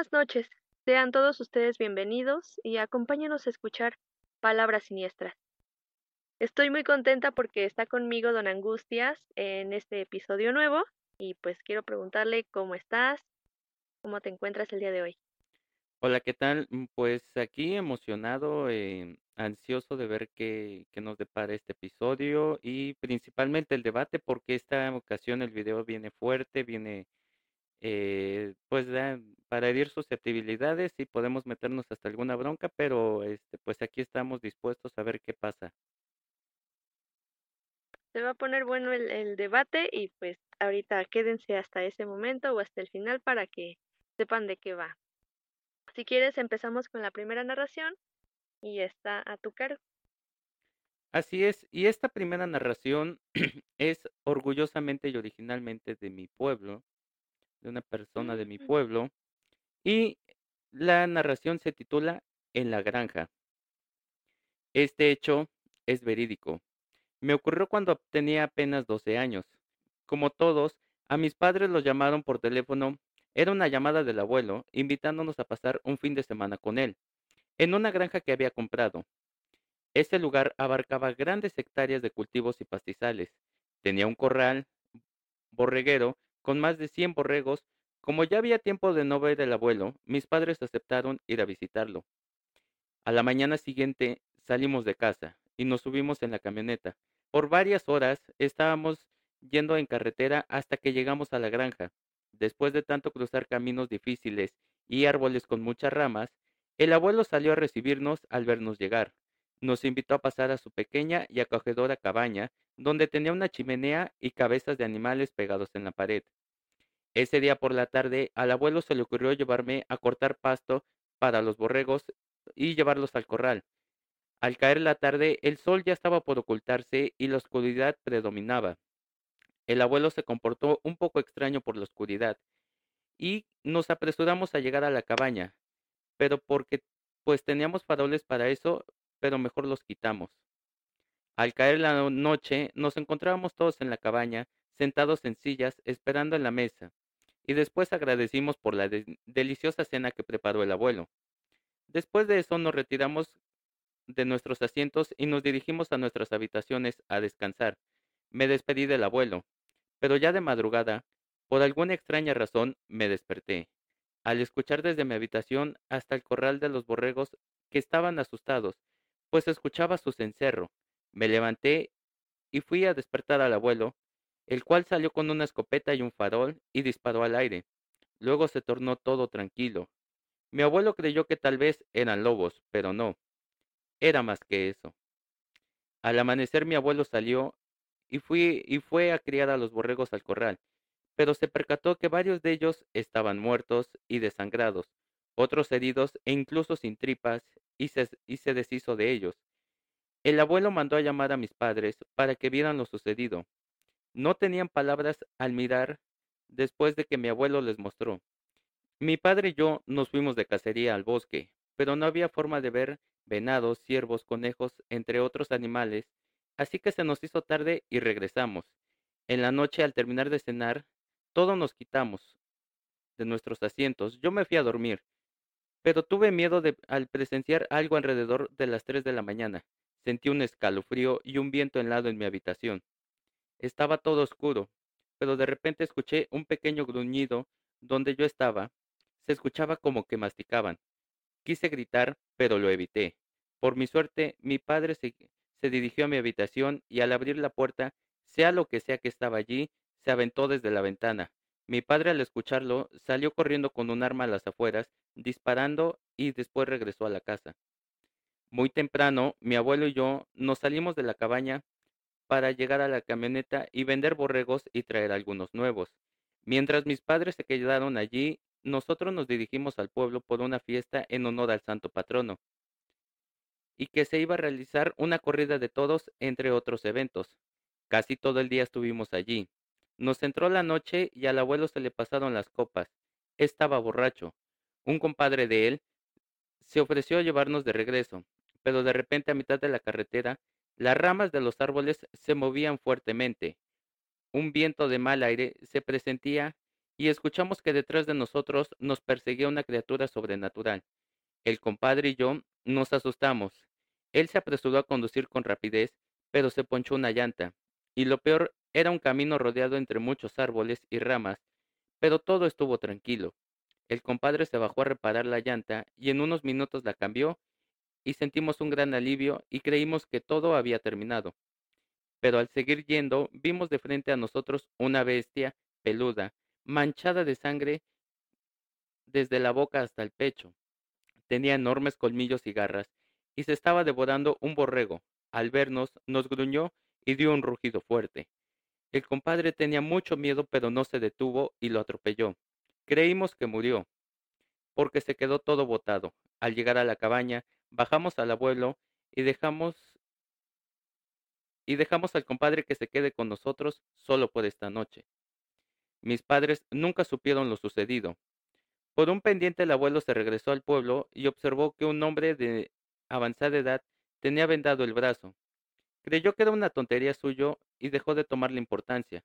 Buenas noches, sean todos ustedes bienvenidos y acompáñenos a escuchar Palabras Siniestras. Estoy muy contenta porque está conmigo Don Angustias en este episodio nuevo y pues quiero preguntarle cómo estás, cómo te encuentras el día de hoy. Hola, ¿qué tal? Mm, Pues aquí emocionado, eh, ansioso de ver qué, qué nos depara este episodio y principalmente el debate porque esta ocasión el video viene fuerte, viene eh, pues da- para herir susceptibilidades y podemos meternos hasta alguna bronca, pero este, pues aquí estamos dispuestos a ver qué pasa. Se va a poner bueno el, el debate y pues ahorita quédense hasta ese momento o hasta el final para que sepan de qué va. Si quieres empezamos con la primera narración y está a tu cargo. Así es, y esta primera narración es orgullosamente y originalmente de mi pueblo, de una persona de mi pueblo, y la narración se titula En la granja. Este hecho es verídico. Me ocurrió cuando tenía apenas 12 años. Como todos, a mis padres los llamaron por teléfono. Era una llamada del abuelo, invitándonos a pasar un fin de semana con él, en una granja que había comprado. Ese lugar abarcaba grandes hectáreas de cultivos y pastizales. Tenía un corral borreguero con más de 100 borregos. Como ya había tiempo de no ver el abuelo, mis padres aceptaron ir a visitarlo. A la mañana siguiente salimos de casa y nos subimos en la camioneta. Por varias horas estábamos yendo en carretera hasta que llegamos a la granja. Después de tanto cruzar caminos difíciles y árboles con muchas ramas, el abuelo salió a recibirnos al vernos llegar. Nos invitó a pasar a su pequeña y acogedora cabaña, donde tenía una chimenea y cabezas de animales pegados en la pared. Ese día por la tarde, al abuelo se le ocurrió llevarme a cortar pasto para los borregos y llevarlos al corral. Al caer la tarde, el sol ya estaba por ocultarse y la oscuridad predominaba. El abuelo se comportó un poco extraño por la oscuridad y nos apresuramos a llegar a la cabaña, pero porque pues teníamos faroles para eso, pero mejor los quitamos. Al caer la no- noche, nos encontrábamos todos en la cabaña, sentados en sillas, esperando en la mesa, y después agradecimos por la de- deliciosa cena que preparó el abuelo. Después de eso nos retiramos de nuestros asientos y nos dirigimos a nuestras habitaciones a descansar. Me despedí del abuelo, pero ya de madrugada, por alguna extraña razón, me desperté. Al escuchar desde mi habitación hasta el corral de los borregos que estaban asustados, pues escuchaba su cencerro, me levanté y fui a despertar al abuelo, el cual salió con una escopeta y un farol y disparó al aire. Luego se tornó todo tranquilo. Mi abuelo creyó que tal vez eran lobos, pero no, era más que eso. Al amanecer mi abuelo salió y fui y fue a criar a los borregos al corral, pero se percató que varios de ellos estaban muertos y desangrados, otros heridos e incluso sin tripas, y se, deshizo de ellos. El abuelo mandó a llamar a mis padres para que vieran lo sucedido. No tenían palabras al mirar después de que mi abuelo les mostró. Mi padre y yo nos fuimos de cacería al bosque, pero no había forma de ver venados, ciervos, conejos, entre otros animales, así que se nos hizo tarde y regresamos. En la noche, al terminar de cenar, todos nos quitamos de nuestros asientos. Yo me fui a dormir, pero tuve miedo de, al presenciar algo alrededor de las 3 de la mañana. Sentí un escalofrío y un viento helado en mi habitación. Estaba todo oscuro, pero de repente escuché un pequeño gruñido donde yo estaba. Se escuchaba como que masticaban. Quise gritar, pero lo evité. Por mi suerte, mi padre se, se dirigió a mi habitación y al abrir la puerta, sea lo que sea que estaba allí, se aventó desde la ventana. Mi padre al escucharlo salió corriendo con un arma a las afueras, disparando y después regresó a la casa. Muy temprano, mi abuelo y yo nos salimos de la cabaña para llegar a la camioneta y vender borregos y traer algunos nuevos. Mientras mis padres se quedaron allí, nosotros nos dirigimos al pueblo por una fiesta en honor al santo patrono, y que se iba a realizar una corrida de todos, entre otros eventos. Casi todo el día estuvimos allí. Nos entró la noche y al abuelo se le pasaron las copas. Estaba borracho. Un compadre de él se ofreció a llevarnos de regreso, pero de repente a mitad de la carretera las ramas de los árboles se movían fuertemente. Un viento de mal aire se presentía y escuchamos que detrás de nosotros nos perseguía una criatura sobrenatural. El compadre y yo nos asustamos. Él se apresuró a conducir con rapidez, pero se ponchó una llanta. Y lo peor era un camino rodeado entre muchos árboles y ramas, pero todo estuvo tranquilo. El compadre se bajó a reparar la llanta y en unos minutos la cambió y sentimos un gran alivio y creímos que todo había terminado. Pero al seguir yendo vimos de frente a nosotros una bestia peluda, manchada de sangre desde la boca hasta el pecho. Tenía enormes colmillos y garras y se estaba devorando un borrego. Al vernos nos gruñó y dio un rugido fuerte. El compadre tenía mucho miedo pero no se detuvo y lo atropelló. Creímos que murió, porque se quedó todo botado. Al llegar a la cabaña, bajamos al abuelo y dejamos y dejamos al compadre que se quede con nosotros solo por esta noche. Mis padres nunca supieron lo sucedido. Por un pendiente el abuelo se regresó al pueblo y observó que un hombre de avanzada edad tenía vendado el brazo. Creyó que era una tontería suyo y dejó de tomarle importancia.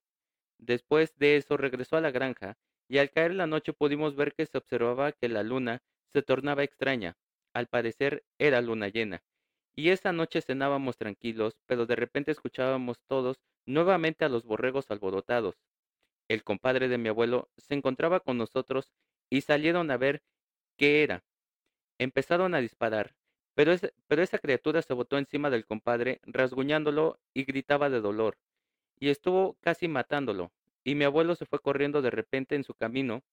Después de eso regresó a la granja y al caer la noche pudimos ver que se observaba que la luna se tornaba extraña. Al parecer era luna llena. Y esa noche cenábamos tranquilos, pero de repente escuchábamos todos nuevamente a los borregos alborotados. El compadre de mi abuelo se encontraba con nosotros y salieron a ver qué era. Empezaron a disparar, pero, esa criatura se botó encima del compadre, rasguñándolo y gritaba de dolor, y estuvo casi matándolo y mi abuelo se fue corriendo de repente en su camino,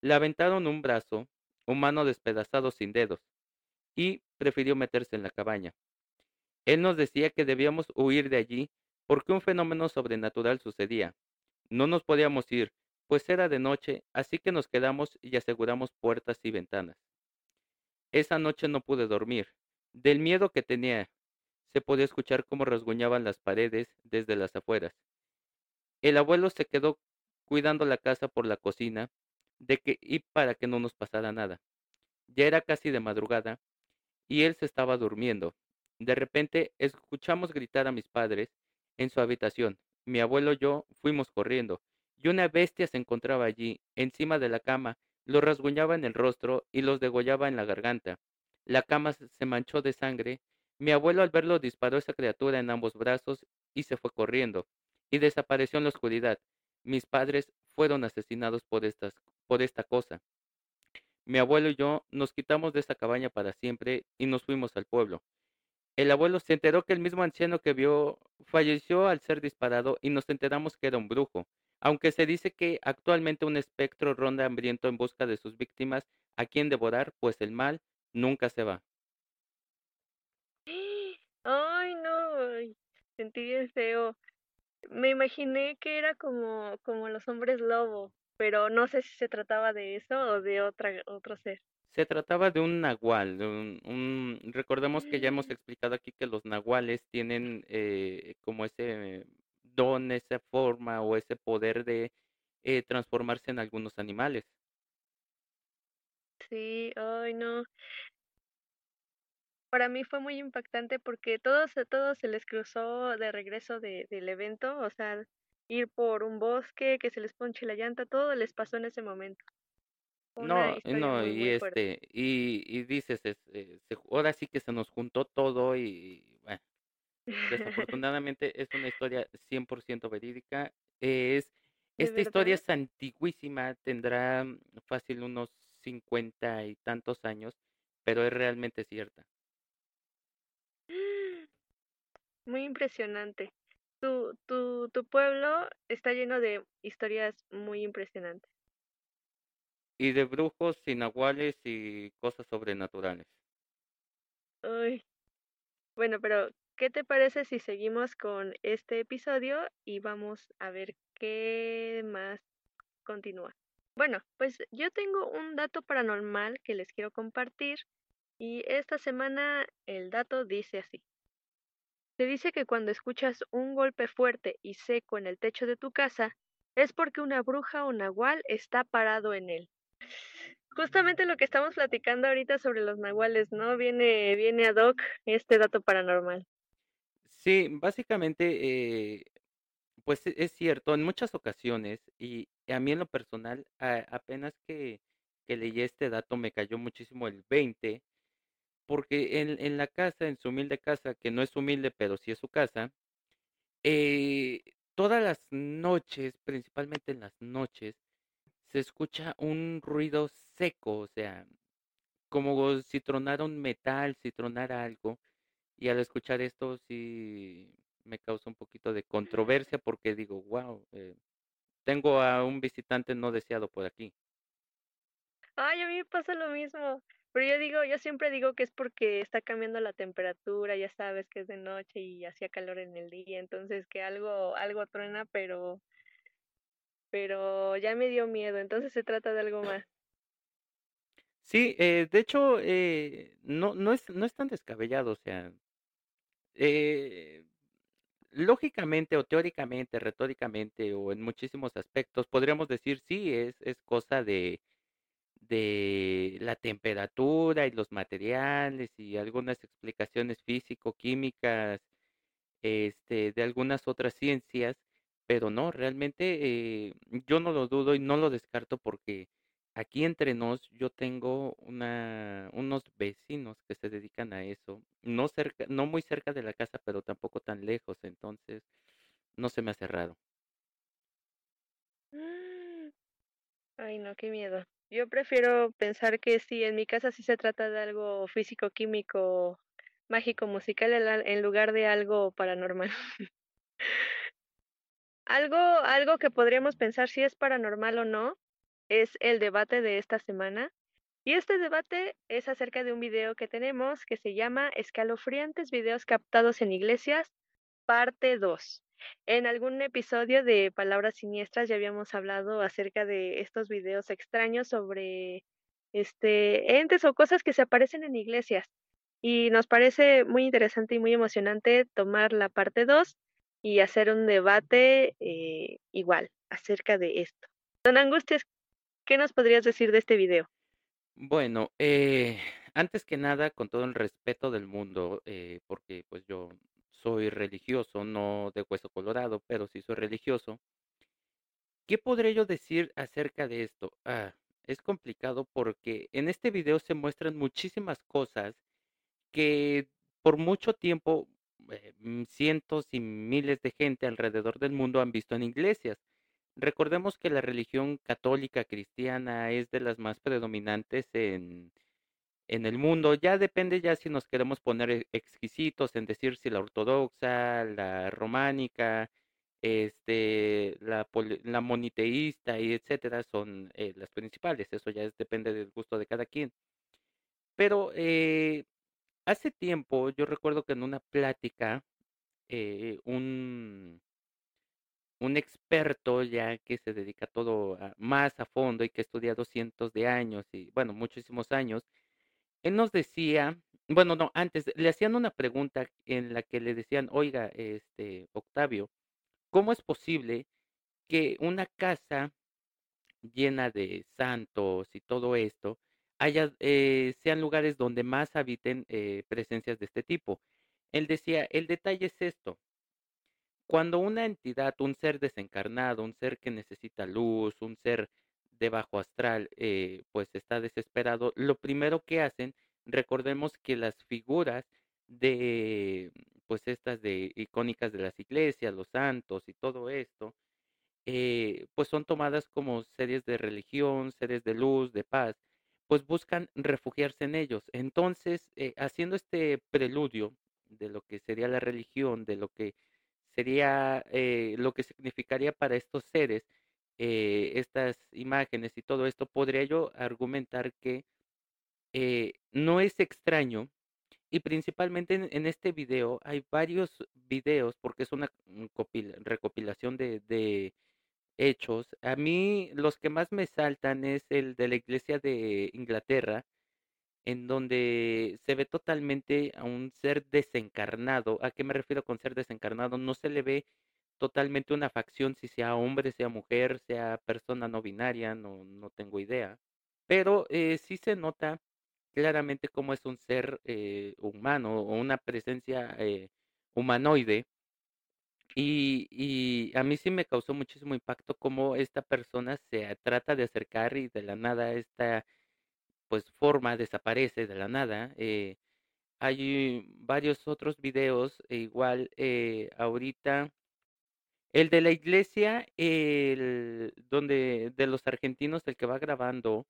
le aventaron un brazo, un mano despedazado sin dedos, y prefirió meterse en la cabaña. Él nos decía que debíamos huir de allí porque un fenómeno sobrenatural sucedía. No nos podíamos ir, pues era de noche, así que nos quedamos y aseguramos puertas y ventanas. Esa noche no pude dormir, del miedo que tenía. Se podía escuchar cómo rasguñaban las paredes desde las afueras. El abuelo se quedó cuidando la casa por la cocina de que y para que no nos pasara nada. Ya era casi de madrugada y él se estaba durmiendo. De repente escuchamos gritar a mis padres en su habitación. Mi abuelo y yo fuimos corriendo y una bestia se encontraba allí, encima de la cama, los rasguñaba en el rostro y los degollaba en la garganta. La cama se manchó de sangre. Mi abuelo al verlo disparó a esa criatura en ambos brazos y se fue corriendo y desapareció en la oscuridad. Mis padres fueron asesinados por, estas, por esta cosa. Mi abuelo y yo nos quitamos de esa cabaña para siempre y nos fuimos al pueblo. El abuelo se enteró que el mismo anciano que vio falleció al ser disparado y nos enteramos que era un brujo, aunque se dice que actualmente un espectro ronda hambriento en busca de sus víctimas a quien devorar, pues el mal nunca se va. Ay, no, sentí bien feo. Me imaginé que era como, como los hombres lobo, pero no sé si se trataba de eso o de otra, otro ser. Se trataba de un nahual. De un, recordemos que ya hemos explicado aquí que los nahuales tienen eh, como ese don, esa forma o ese poder de eh, transformarse en algunos animales. Sí, ay no para mí fue muy impactante porque todos, todos se les cruzó de regreso de, del evento, o sea, ir por un bosque, que se les ponche la llanta, todo les pasó en ese momento. no, no, y este, y, y dices, eh, ahora sí que se nos juntó todo y, desafortunadamente es una historia 100% verídica. Es, esta historia es antiguísima, tendrá fácil unos cincuenta y tantos años, pero es realmente cierta. Muy impresionante. Tu, tu, tu pueblo está lleno de historias muy impresionantes. Y de brujos, nahuales y cosas sobrenaturales. Uy. Bueno, pero ¿qué te parece si seguimos con este episodio y vamos a ver qué más continúa? Bueno, pues yo tengo un dato paranormal que les quiero compartir y esta semana el dato dice así. Se dice que cuando escuchas un golpe fuerte y seco en el techo de tu casa, es porque una bruja o nahual está parado en él. Justamente lo que estamos platicando ahorita sobre los nahuales, ¿no? Viene, viene ad hoc este dato paranormal. Sí, básicamente, eh, Pues e es cierto, en muchas ocasiones, y a mí en lo personal, a apenas que que leí este dato me cayó muchísimo el 20, porque en en la casa, en su humilde casa, que no es humilde, pero sí es su casa, eh, todas las noches, principalmente en las noches, se escucha un ruido seco, o sea, como si tronara un metal, si tronara algo, y al escuchar esto sí me causa un poquito de controversia porque digo, guau, eh, tengo a un visitante no deseado por aquí. Ay, a mí me pasa lo mismo, pero yo digo yo siempre digo que es porque está cambiando la temperatura, ya sabes que es de noche y hacía calor en el día, entonces que algo algo truena, pero pero ya me dio miedo, entonces se trata de algo más. Sí, eh, de hecho, eh, no no es no es tan descabellado, o sea, eh, lógicamente o teóricamente, retóricamente o en muchísimos aspectos, podríamos decir, sí, es es cosa de de la temperatura y los materiales y algunas explicaciones físico-químicas, este, de algunas otras ciencias, pero no, realmente, eh, yo no lo dudo y no lo descarto porque aquí entre nos yo tengo una unos vecinos que se dedican a eso, no cerca no muy cerca de la casa, pero tampoco tan lejos, entonces no se me hace raro. Mm. Ay, no, qué miedo. Yo prefiero pensar que sí, en mi casa sí se trata de algo físico, químico, mágico, musical, en lugar de algo paranormal. Algo algo que podríamos pensar si es paranormal o no, es el debate de esta semana. Y este debate es acerca de un video que tenemos que se llama Escalofriantes videos captados en iglesias, parte 2. En algún episodio de Palabras Siniestras ya habíamos hablado acerca de estos videos extraños sobre, este, entes o cosas que se aparecen en iglesias. Y nos parece muy interesante y muy emocionante tomar la parte 2 y hacer un debate, eh, igual, acerca de esto. Don Angustias, ¿qué nos podrías decir de este video? Bueno, eh, antes que nada, con todo el respeto del mundo, eh, porque pues yo soy religioso, no de hueso colorado, pero sí soy religioso. ¿Qué podré yo decir acerca de esto? Ah, es complicado porque en este video se muestran muchísimas cosas que por mucho tiempo, eh, cientos y miles de gente alrededor del mundo han visto en iglesias. Recordemos que la religión católica cristiana es de las más predominantes en en el mundo. Ya depende ya si nos queremos poner e exquisitos en decir si la ortodoxa, la románica, este, la la moniteísta y etcétera, son, eh, las principales. Eso ya depende del gusto de cada quien. Pero, eh, hace tiempo yo recuerdo que en una plática, eh, un un experto ya que se dedica todo más a fondo y que ha estudiado cientos de años y, bueno, muchísimos años, él nos decía, bueno, no, antes le hacían una pregunta en la que le decían: "Oiga, este, Octavio, ¿cómo es posible que una casa llena de santos y todo esto haya, eh, sean lugares donde más habiten, eh, presencias de este tipo?". Él decía: "El detalle es esto" cuando una entidad, un ser desencarnado, un ser que necesita luz, un ser de bajo astral, eh, pues está desesperado, lo primero que hacen, recordemos que las figuras de, pues estas de icónicas de las iglesias, los santos y todo esto, eh, pues son tomadas como seres de religión, seres de luz, de paz, pues buscan refugiarse en ellos. Entonces, eh, haciendo este preludio de lo que sería la religión, de lo que sería, eh, lo que significaría para estos seres, eh, estas imágenes y todo esto, podría yo argumentar que, eh, no es extraño, y principalmente en este video hay varios videos, porque es una, copila recopilación de de hechos. A mí los que más me saltan es el de la iglesia de Inglaterra, en donde se ve totalmente a un ser desencarnado. ¿A qué me refiero con ser desencarnado? No se le ve totalmente una facción, si sea hombre, sea mujer, sea persona no binaria, no no tengo idea. Pero, eh, sí se nota claramente cómo es un ser, eh, humano o una presencia, eh, humanoide Y y a mí sí me causó muchísimo impacto cómo esta persona se trata de acercar y de la nada esta, pues, forma desaparece de la nada, eh, hay varios otros videos, e igual, eh, ahorita el de la iglesia, el donde de los argentinos, el que va grabando,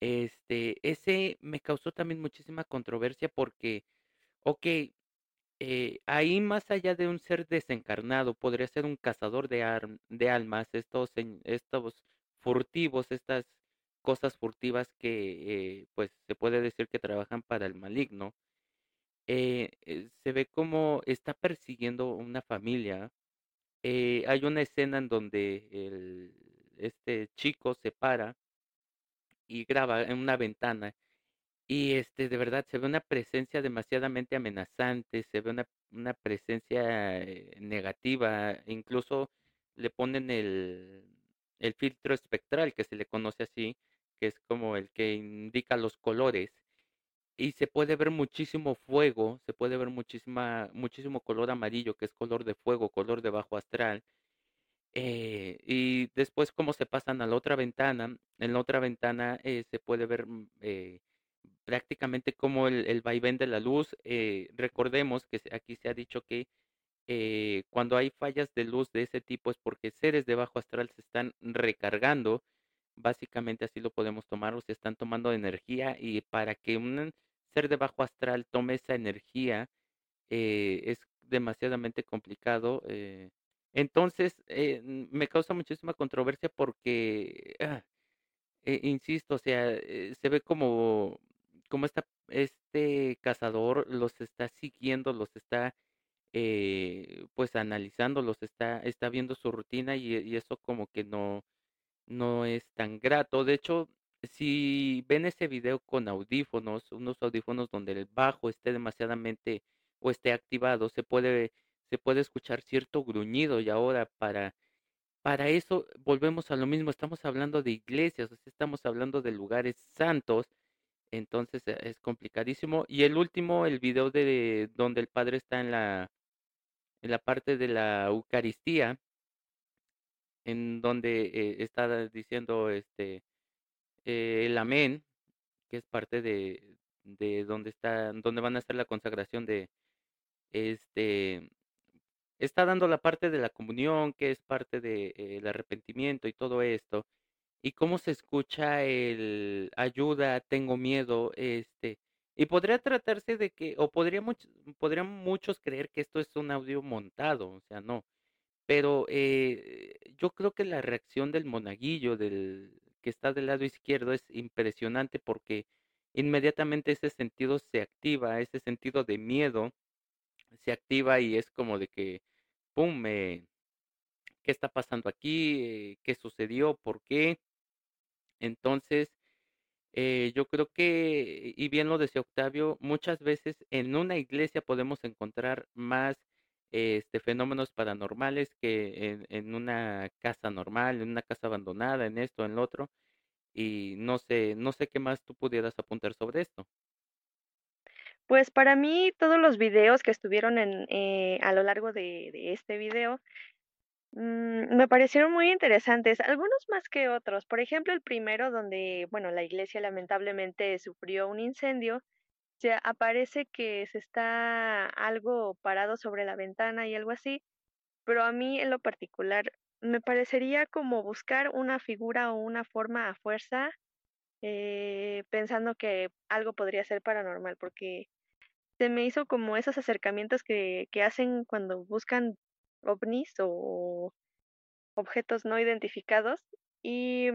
este, ese me causó también muchísima controversia porque, okey, eh, ahí más allá de un ser desencarnado, podría ser un cazador de de almas, estos estos furtivos, estas cosas furtivas que, eh, pues, se puede decir que trabajan para el maligno. Eh eh, se ve cómo está persiguiendo una familia, hay una escena en donde el este chico se para y graba en una ventana, y, este, de verdad se ve una presencia demasiadamente amenazante, se ve una presencia, negativa, incluso le ponen el el filtro espectral, que se le conoce así, que es como el que indica los colores, y se puede ver muchísimo fuego, se puede ver muchísimo color amarillo, que es color de fuego, color de bajo astral, eh, y después cómo se pasan a la otra ventana, en la otra ventana, eh, se puede ver, mm, eh, prácticamente como el el vaivén de la luz, recordemos que aquí se ha dicho que, cuando hay fallas de luz de ese tipo es porque seres de bajo astral se están recargando, básicamente así lo podemos tomar, o se están tomando energía, y para que un ser de bajo astral tome esa energía, eh, es demasiadamente complicado, eh, entonces, eh, me causa muchísima controversia porque, ah, insisto, o sea, se ve como como esta este cazador los está siguiendo, los está, eh, pues, analizando, los está está viendo su rutina, y eso como que no no es tan grato. De hecho, si ven ese video con audífonos, unos audífonos donde el bajo esté demasiadamente o esté activado, se puede se puede escuchar cierto gruñido, y ahora para para eso volvemos a lo mismo, estamos hablando de iglesias, estamos hablando de lugares santos, entonces, eh, es complicadísimo. Y el último, el video de donde el padre está en la en la parte de la eucaristía en donde, eh, está diciendo, este, eh, el amén, que es parte de de donde está donde van a hacer la consagración de, este, está dando la parte de la comunión, que es parte de, eh, el arrepentimiento y todo esto, y cómo se escucha el ayuda, tengo miedo, este, y podría tratarse de que o podría much podrían muchos creer que esto es un audio montado, o sea, no, pero, eh, yo creo que la reacción del monaguillo, del que está del lado izquierdo es impresionante, porque inmediatamente ese sentido se activa, ese sentido de miedo se activa, y es como de que, pum, eh, ¿qué está pasando aquí? Eh, ¿qué sucedió? ¿Por qué? Entonces, eh, yo creo que, y bien lo decía Octavio, muchas veces en una iglesia podemos encontrar más, este, fenómenos paranormales que en en una casa normal, en una casa abandonada, en esto, en lo otro, y no sé no sé qué más tú pudieras apuntar sobre esto. Pues, para mí, todos los videos que estuvieron en, eh, a lo largo de este video, mm, me parecieron muy interesantes, algunos más que otros. Por ejemplo, el primero donde, bueno, la iglesia lamentablemente sufrió un incendio, se aparece que se está algo parado sobre la ventana y algo así, pero a mí, en lo particular, me parecería como buscar una figura o una forma a fuerza, eh, pensando que algo podría ser paranormal, porque se me hizo como esos acercamientos que que hacen cuando buscan ovnis o objetos no identificados, y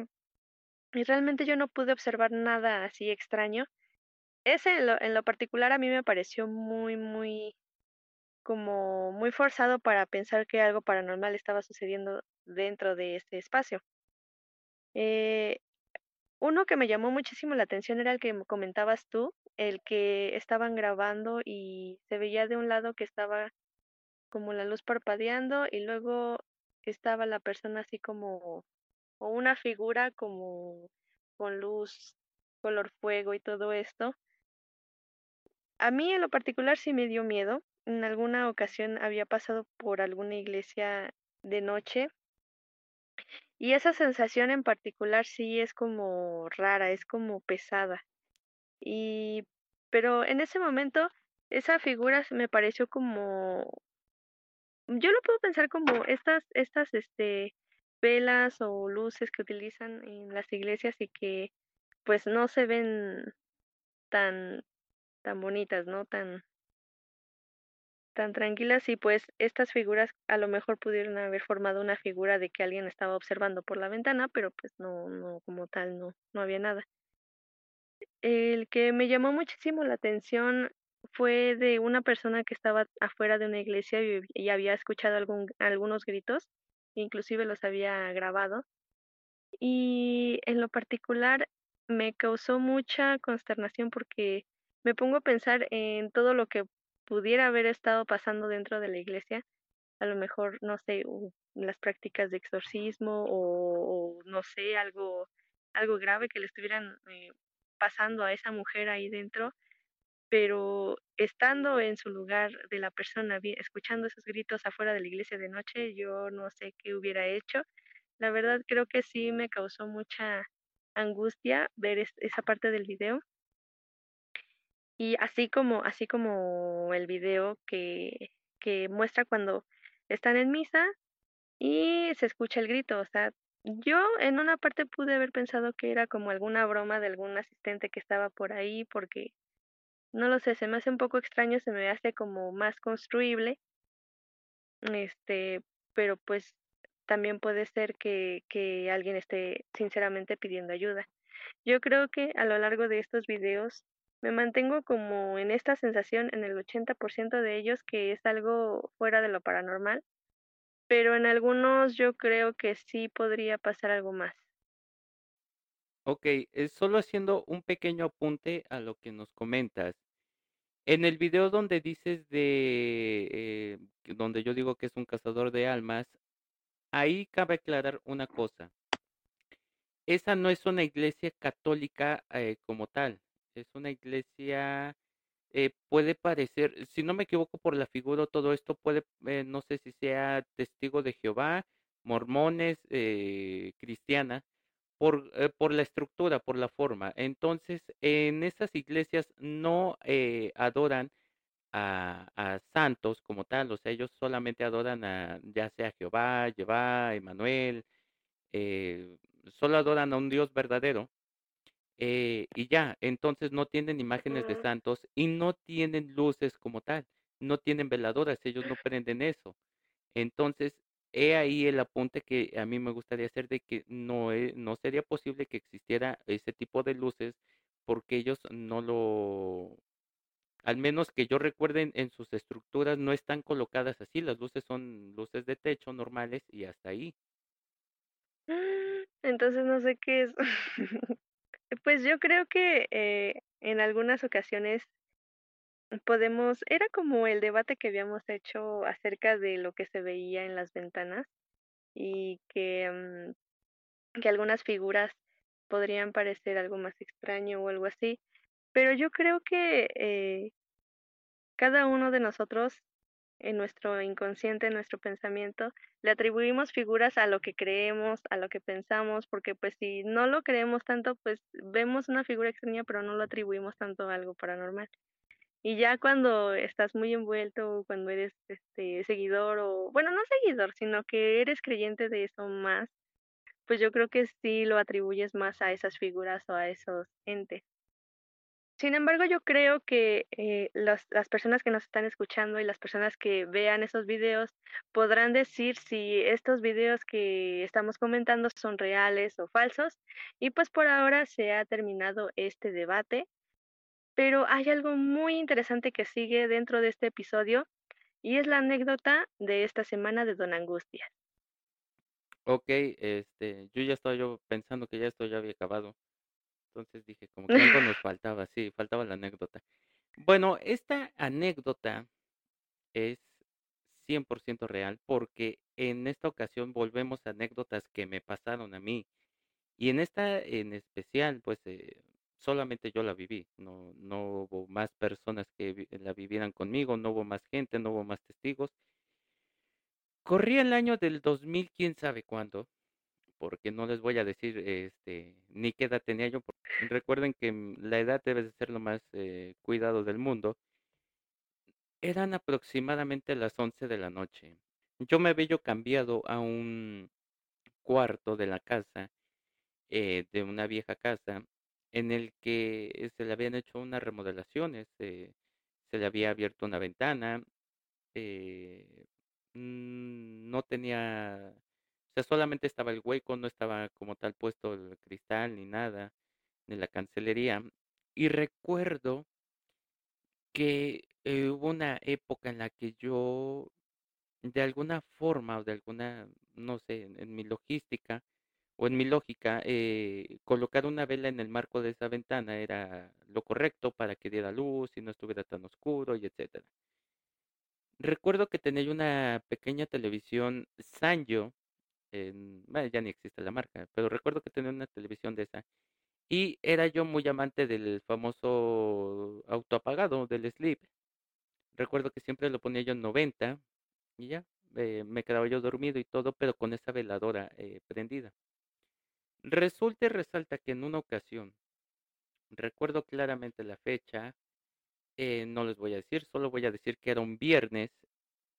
y realmente yo no pude observar nada así extraño. Ese en lo en lo particular a mí me pareció muy, muy como muy forzado para pensar que algo paranormal estaba sucediendo dentro de ese espacio. Eh, uno que me llamó muchísimo la atención era el que me comentabas tú, el que estaban grabando y se veía de un lado que estaba como la luz parpadeando, y luego estaba la persona así como o una figura como con luz color fuego y todo esto. A mí, en lo particular, sí me dio miedo, en alguna ocasión había pasado por alguna iglesia de noche y esa sensación en particular sí es como rara, es como pesada. Y pero en ese momento esa figura me pareció como yo lo puedo pensar como estas estas este velas o luces que utilizan en las iglesias y que pues no se ven tan tan bonitas, ¿no? Tan tan tranquilas y pues estas figuras a lo mejor pudieron haber formado una figura de que alguien estaba observando por la ventana, pero pues no, no, como tal, no, no había nada. El que me llamó muchísimo la atención fue de una persona que estaba afuera de una iglesia y, había escuchado algún, algunos gritos, inclusive los había grabado. Y en lo particular me causó mucha consternación porque me pongo a pensar en todo lo que pudiera haber estado pasando dentro de la iglesia, a lo mejor, no sé, las prácticas de exorcismo o, no sé, algo, algo grave que le estuvieran eh, pasando a esa mujer ahí dentro, pero estando en su lugar de la persona, escuchando esos gritos afuera de la iglesia de noche, yo no sé qué hubiera hecho. La verdad creo que sí me causó mucha angustia ver esa parte del video y así como así como el video que que muestra cuando están en misa y se escucha el grito, o sea, yo en una parte pude haber pensado que era como alguna broma de algún asistente que estaba por ahí, porque no lo sé, se me hace un poco extraño, se me hace como más construible. Este, pero pues también puede ser que, que alguien esté sinceramente pidiendo ayuda. Yo creo que a lo largo de estos videos me mantengo como en esta sensación en el 80% de ellos que es algo fuera de lo paranormal, pero en algunos yo creo que sí podría pasar algo más. Ok, es solo haciendo un pequeño apunte a lo que nos comentas. En el video donde dices de, eh, donde yo digo que es un cazador de almas, ahí cabe aclarar una cosa. Esa no es una iglesia católica eh, como tal es una iglesia, eh, puede parecer, si no me equivoco por la figura todo esto, puede, eh, no sé si sea testigo de Jehová, mormones, eh, cristiana, por, por la estructura, por la forma. Entonces, en esas iglesias no adoran a, santos como tal, o sea, ellos solamente adoran a ya sea Jehová, Jehová, Emanuel, solo adoran a un Dios verdadero eh, y ya, entonces no tienen imágenes de santos y no tienen luces como tal, no tienen veladoras, ellos no prenden eso. Entonces, he ahí el apunte que a mí me gustaría hacer de que no, no sería posible que existiera ese tipo de luces porque ellos no lo, al menos que yo recuerde en sus estructuras no están colocadas así, las luces son luces de techo normales y hasta ahí. Entonces no sé qué es. Pues yo creo que eh, en algunas ocasiones podemos, era como el debate que habíamos hecho acerca de lo que se veía en las ventanas y que, mm, que algunas figuras podrían parecer algo más extraño o algo así, pero yo creo que eh, cada uno de nosotros en nuestro inconsciente, en nuestro pensamiento, le atribuimos figuras a lo que creemos, a lo que pensamos, porque pues si no lo creemos tanto, pues vemos una figura extraña, pero no lo atribuimos tanto a algo paranormal. Y ya cuando estás muy envuelto, cuando eres este seguidor o bueno, no seguidor, sino que eres creyente de eso más, pues yo creo que sí lo atribuyes más a esas figuras o a esos entes. Sin embargo, yo creo que eh, las personas que nos están escuchando y las personas que vean esos videos podrán decir si estos videos que estamos comentando son reales o falsos. Y pues por ahora se ha terminado este debate. Pero hay algo muy interesante que sigue dentro de este episodio y es la anécdota de esta semana de Don Angustia. Ok, este, yo ya estaba yo pensando que ya esto ya había acabado. Entonces dije, como que algo nos faltaba, sí, faltaba la anécdota. Bueno, esta anécdota es 100% real porque en esta ocasión volvemos a anécdotas que me pasaron a mí. Y en esta en especial, pues eh, solamente yo la viví, no, no hubo más personas que la vivieran conmigo, no hubo más gente, no hubo más testigos. Corría el año del 2000, quién sabe cuándo, porque no les voy a decir este, ni qué edad tenía yo. Recuerden que mm, la edad debe de ser lo más eh, cuidado del mundo. Eran aproximadamente las 11 de la noche. Yo me había cambiado a un cuarto de la casa, eh, de una vieja casa, en el que se le habían hecho unas remodelaciones, eh, se le había abierto una ventana, eh, mm, no tenía, o sea, solamente estaba el hueco, no estaba como tal puesto el cristal ni nada, ni la cancelería. Y recuerdo que hubo una época en la que yo de alguna forma o de alguna, no sé, en, mi logística o en mi lógica, eh, colocar una vela en el marco de esa ventana era lo correcto para que diera luz y no estuviera tan oscuro y etcétera. Recuerdo que tenía una pequeña televisión Sanyo, en, bueno, ya ni existe la marca, pero recuerdo que tenía una televisión de esa. Y era yo muy amante del famoso autoapagado, del sleep. Recuerdo que siempre lo ponía yo en 90 y ya, eh, me quedaba yo dormido y todo, pero con esa veladora eh, prendida. Resulta y resalta que en una ocasión, recuerdo claramente la fecha, eh, no les voy a decir, solo voy a decir que era un viernes.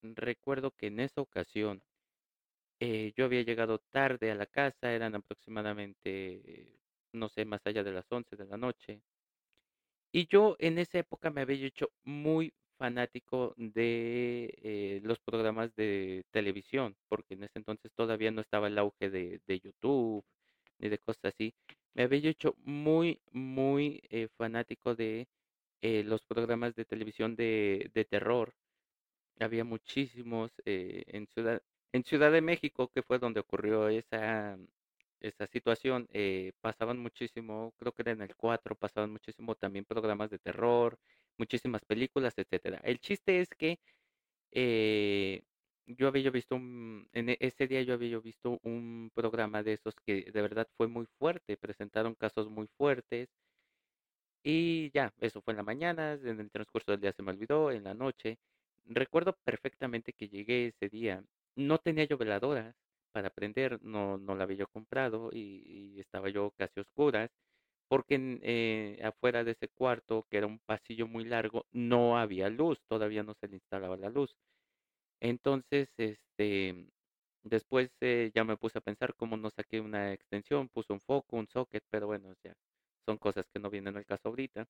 Recuerdo que en esa ocasión yo había llegado tarde a la casa, eran aproximadamente, no sé, más allá de las 11 de la noche. Y yo en esa época me había hecho muy fanático de eh, los programas de televisión, porque en ese entonces todavía no estaba el auge de, de YouTube ni de cosas así. Me había hecho muy, muy eh, fanático de eh, los programas de televisión de, de terror. Había muchísimos en Ciudad, en Ciudad de México, que fue donde ocurrió esa, esa situación, pasaban muchísimo, creo que era en el 4, pasaban muchísimo también programas de terror, muchísimas películas, etcétera. El chiste es que eh, yo había visto en e, ese día yo había visto un programa de esos que de verdad fue muy fuerte, presentaron casos muy fuertes y ya, eso fue en la mañana, en el transcurso del día se me olvidó, en la noche. Recuerdo perfectamente que llegué ese día, no tenía yo veladoras para prender, no, no la había yo comprado y, y estaba yo casi oscuras porque eh, afuera de ese cuarto, que era un pasillo muy largo, no había luz, todavía no se le instalaba la luz. Entonces, este, después eh, ya me puse a pensar cómo no saqué una extensión, puse un foco, un socket, pero bueno, ya son cosas que no vienen al caso ahorita.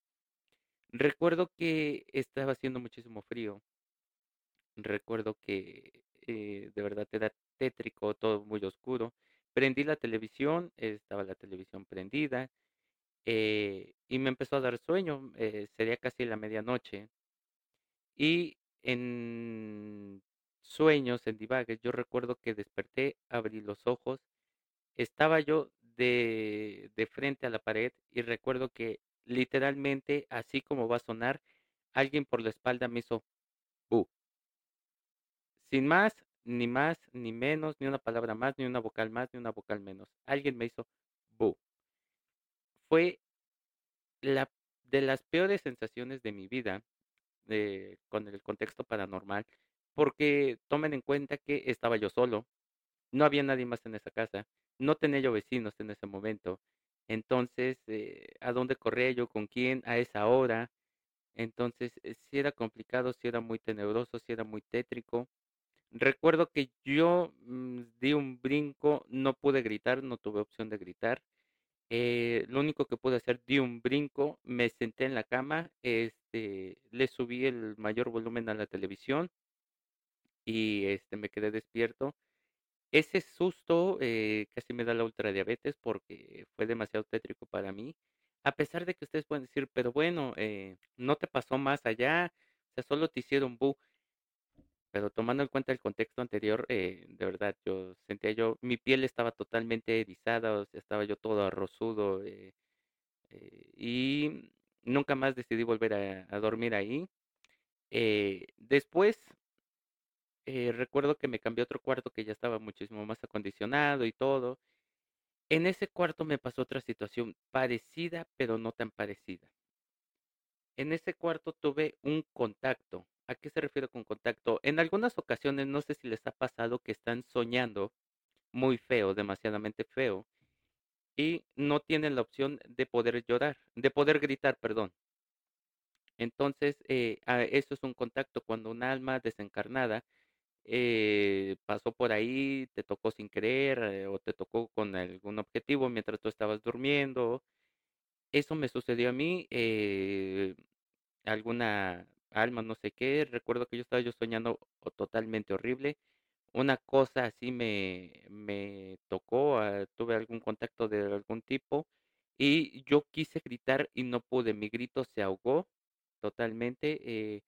Recuerdo que estaba haciendo muchísimo frío. Recuerdo que eh, de verdad era tétrico, todo muy oscuro. Prendí la televisión, estaba la televisión prendida eh, y me empezó a dar sueño, eh, sería casi la medianoche. Y en sueños, en divagues, yo recuerdo que desperté, abrí los ojos, estaba yo de, de frente a la pared y recuerdo que literalmente, así como va a sonar, alguien por la espalda me hizo bu. Sin más, ni más, ni menos, ni una palabra más, ni una vocal más, ni una vocal menos. Alguien me hizo bu fue la de las peores sensaciones de mi vida, eh, con el contexto paranormal, porque tomen en cuenta que estaba yo solo, no había nadie más en esa casa, no tenía yo vecinos en ese momento. Entonces, eh, ¿a dónde corría yo? ¿Con quién? A esa hora. Entonces, eh, si era complicado, si era muy tenebroso, si era muy tétrico. Recuerdo que yo mm, di un brinco, no pude gritar, no tuve opción de gritar. Eh, lo único que pude hacer, di un brinco, me senté en la cama, este, le subí el mayor volumen a la televisión y este, me quedé despierto. Ese susto eh, casi me da la ultradiabetes porque fue demasiado tétrico para mí. A pesar de que ustedes pueden decir, pero bueno, eh, no te pasó más allá, o sea, solo te hicieron bu. Pero tomando en cuenta el contexto anterior, eh, de verdad, yo sentía yo, mi piel estaba totalmente erizada, estaba yo todo arrozudo eh, eh, y nunca más decidí volver a, dormir ahí. después, recuerdo que me cambié a otro cuarto que ya estaba muchísimo más acondicionado y todo. En ese cuarto me pasó otra situación parecida, pero no tan parecida. En ese cuarto tuve un contacto. ¿A qué se refiere con contacto? En algunas ocasiones, no sé si les ha pasado que están soñando muy feo, demasiadamente feo, y no tienen la opción de poder llorar, de poder gritar, perdón. Entonces, eh, eso es un contacto cuando un alma desencarnada eh, pasó por ahí, te tocó sin querer eh, o te tocó con algún objetivo mientras tú estabas durmiendo. Eso me sucedió a mí, eh, alguna alma, no sé qué. Recuerdo que yo estaba yo soñando totalmente horrible. Una cosa así me, me tocó, ah, tuve algún contacto de algún tipo y yo quise gritar y no pude. Mi grito se ahogó totalmente. eh,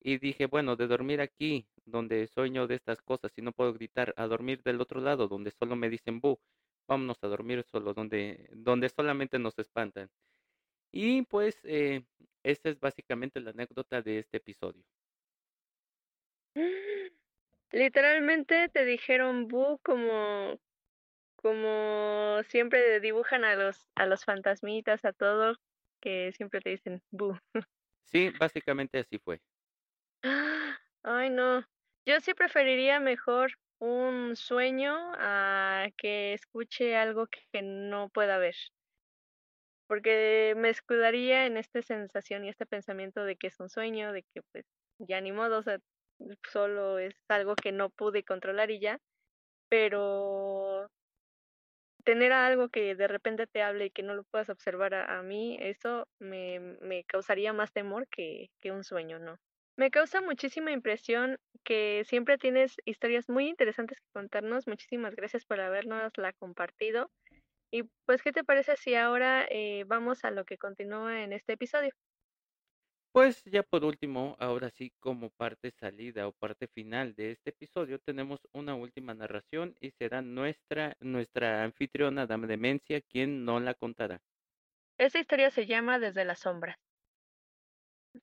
y dije, bueno, de dormir aquí, donde sueño de estas cosas y no puedo gritar, a dormir del otro lado, donde solo me dicen bu, vámonos a dormir solo, donde, donde solamente nos espantan. Y pues, eh, esta es básicamente la anécdota de este episodio. Literalmente te dijeron bu como como siempre dibujan a los a los fantasmitas, a todo, que siempre te dicen bu. Sí, básicamente así fue. Ay, no. Yo sí preferiría mejor un sueño a que escuche algo que no pueda ver. Porque me escudaría en esta sensación y este pensamiento de que es un sueño, de que pues ya ni modo, o sea, solo es algo que no pude controlar y ya. Pero tener algo que de repente te hable y que no lo puedas observar a, a mí, eso me, me causaría más temor que, que un sueño, ¿no? Me causa muchísima impresión que siempre tienes historias muy interesantes que contarnos. Muchísimas gracias por habernos la compartido. Y pues, ¿qué te parece si ahora eh, vamos a lo que continúa en este episodio? Pues ya por último, ahora sí como parte salida o parte final de este episodio, tenemos una última narración y será nuestra, nuestra anfitriona Dame Demencia quien no la contará. Esta historia se llama Desde las sombras.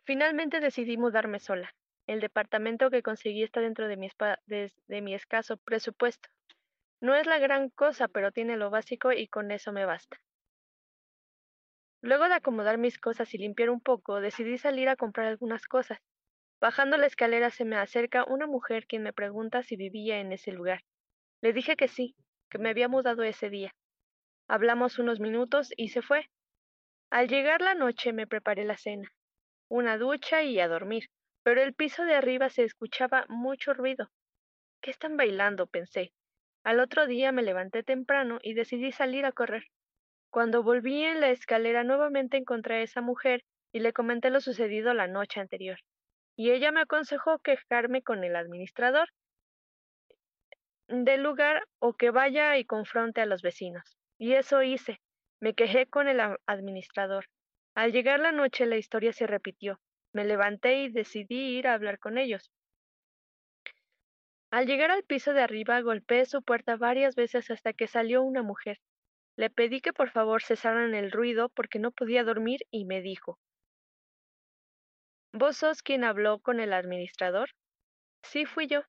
Finalmente decidí mudarme sola. El departamento que conseguí está dentro de mi, de, de mi escaso presupuesto. No es la gran cosa, pero tiene lo básico y con eso me basta. Luego de acomodar mis cosas y limpiar un poco, decidí salir a comprar algunas cosas. Bajando la escalera se me acerca una mujer quien me pregunta si vivía en ese lugar. Le dije que sí, que me había mudado ese día. Hablamos unos minutos y se fue. Al llegar la noche me preparé la cena, una ducha y a dormir, pero el piso de arriba se escuchaba mucho ruido. ¿Qué están bailando? pensé. Al otro día me levanté temprano y decidí salir a correr. Cuando volví en la escalera nuevamente encontré a esa mujer y le comenté lo sucedido la noche anterior. Y ella me aconsejó quejarme con el administrador del lugar o que vaya y confronte a los vecinos. Y eso hice. Me quejé con el administrador. Al llegar la noche la historia se repitió. Me levanté y decidí ir a hablar con ellos. Al llegar al piso de arriba golpeé su puerta varias veces hasta que salió una mujer. Le pedí que por favor cesaran el ruido porque no podía dormir y me dijo ¿Vos sos quien habló con el administrador? Sí, fui yo.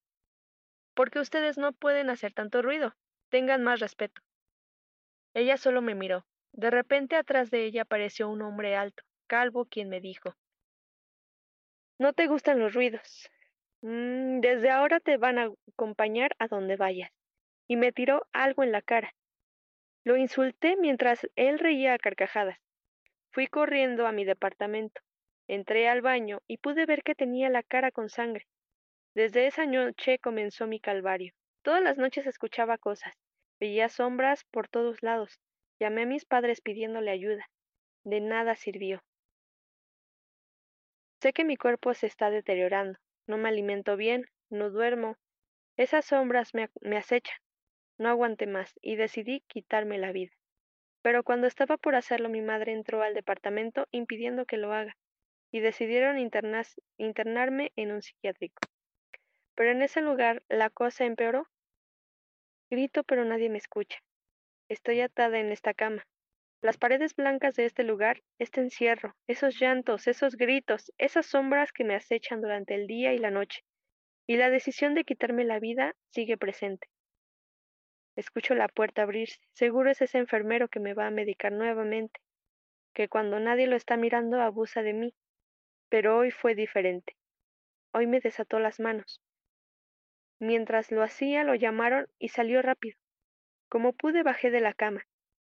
Porque ustedes no pueden hacer tanto ruido. Tengan más respeto. Ella solo me miró. De repente atrás de ella apareció un hombre alto, calvo, quien me dijo No te gustan los ruidos. Mm, desde ahora te van a acompañar a donde vayas. Y me tiró algo en la cara. Lo insulté mientras él reía a carcajadas. Fui corriendo a mi departamento. Entré al baño y pude ver que tenía la cara con sangre. Desde esa noche comenzó mi calvario. Todas las noches escuchaba cosas. Veía sombras por todos lados. Llamé a mis padres pidiéndole ayuda. De nada sirvió. Sé que mi cuerpo se está deteriorando. No me alimento bien, no duermo. Esas sombras me, me acechan. No aguanté más y decidí quitarme la vida. Pero cuando estaba por hacerlo mi madre entró al departamento impidiendo que lo haga y decidieron internarme en un psiquiátrico. Pero en ese lugar la cosa empeoró. Grito pero nadie me escucha. Estoy atada en esta cama. Las paredes blancas de este lugar, este encierro, esos llantos, esos gritos, esas sombras que me acechan durante el día y la noche. Y la decisión de quitarme la vida sigue presente. Escucho la puerta abrirse. Seguro es ese enfermero que me va a medicar nuevamente, que cuando nadie lo está mirando abusa de mí. Pero hoy fue diferente. Hoy me desató las manos. Mientras lo hacía, lo llamaron y salió rápido. Como pude, bajé de la cama.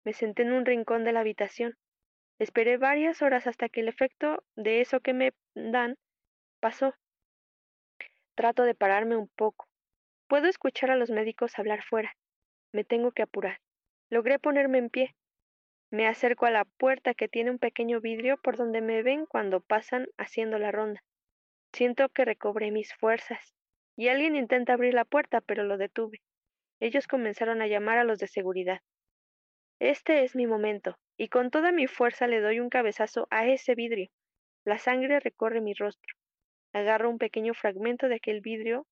Me senté en un rincón de la habitación. Esperé varias horas hasta que el efecto de eso que me dan pasó. Trato de pararme un poco. Puedo escuchar a los médicos hablar fuera. Me tengo que apurar. Logré ponerme en pie. Me acerco a la puerta que tiene un pequeño vidrio por donde me ven cuando pasan haciendo la ronda. Siento que recobré mis fuerzas. Y alguien intenta abrir la puerta, pero lo detuve. Ellos comenzaron a llamar a los de seguridad. Este es mi momento, y con toda mi fuerza le doy un cabezazo a ese vidrio. La sangre recorre mi rostro. Agarro un pequeño fragmento de aquel vidrio,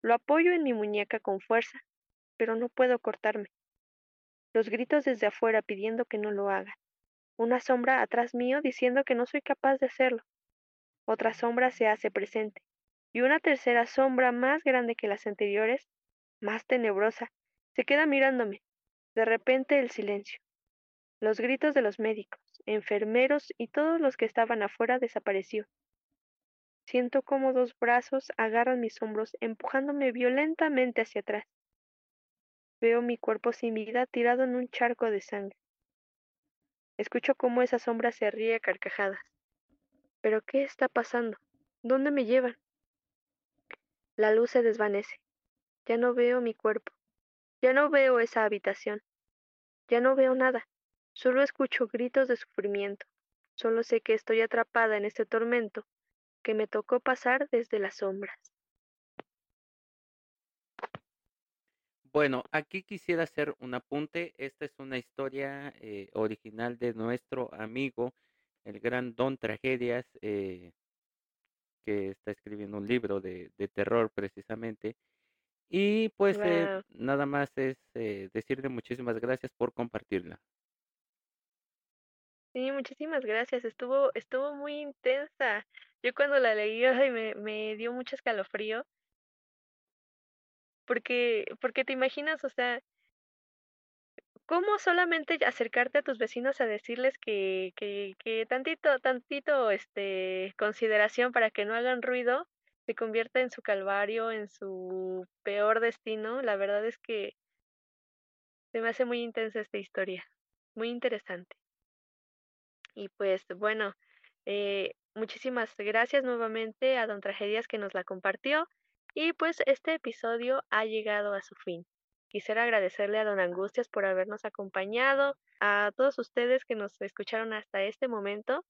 lo apoyo en mi muñeca con fuerza, pero no puedo cortarme. Los gritos desde afuera pidiendo que no lo haga. Una sombra atrás mío diciendo que no soy capaz de hacerlo. Otra sombra se hace presente, y una tercera sombra más grande que las anteriores, más tenebrosa, se queda mirándome. De repente el silencio. Los gritos de los médicos, enfermeros y todos los que estaban afuera desapareció. Siento como dos brazos agarran mis hombros, empujándome violentamente hacia atrás. Veo mi cuerpo sin vida tirado en un charco de sangre. Escucho cómo esa sombra se ríe a carcajadas. ¿Pero qué está pasando? ¿Dónde me llevan? La luz se desvanece. Ya no veo mi cuerpo. Ya no veo esa habitación. Ya no veo nada. Solo escucho gritos de sufrimiento. Solo sé que estoy atrapada en este tormento que me tocó pasar desde las sombras. Bueno, aquí quisiera hacer un apunte. Esta es una historia eh, original de nuestro amigo, el gran Don Tragedias, eh, que está escribiendo un libro de, de terror precisamente. Y pues eh, nada más es decirle muchísimas gracias por compartirla. Sí, muchísimas gracias. Estuvo, estuvo muy intensa. Yo cuando la leí me, me dio mucho escalofrío. Porque, porque te imaginas, o sea, ¿cómo solamente acercarte a tus vecinos a decirles que, que, que tantito, tantito, este, consideración para que no hagan ruido se convierta en su calvario, en su peor destino? La verdad es que se me hace muy intensa esta historia, muy interesante. Y pues bueno, eh, muchísimas gracias nuevamente a Don Tragedias que nos la compartió. Y pues este episodio ha llegado a su fin. Quisiera agradecerle a Don Angustias por habernos acompañado, a todos ustedes que nos escucharon hasta este momento.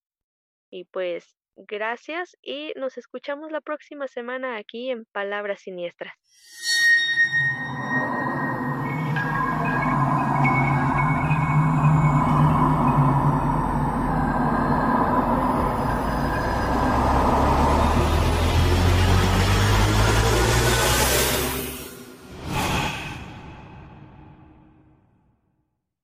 Y pues gracias y nos escuchamos la próxima semana aquí en Palabras Siniestras.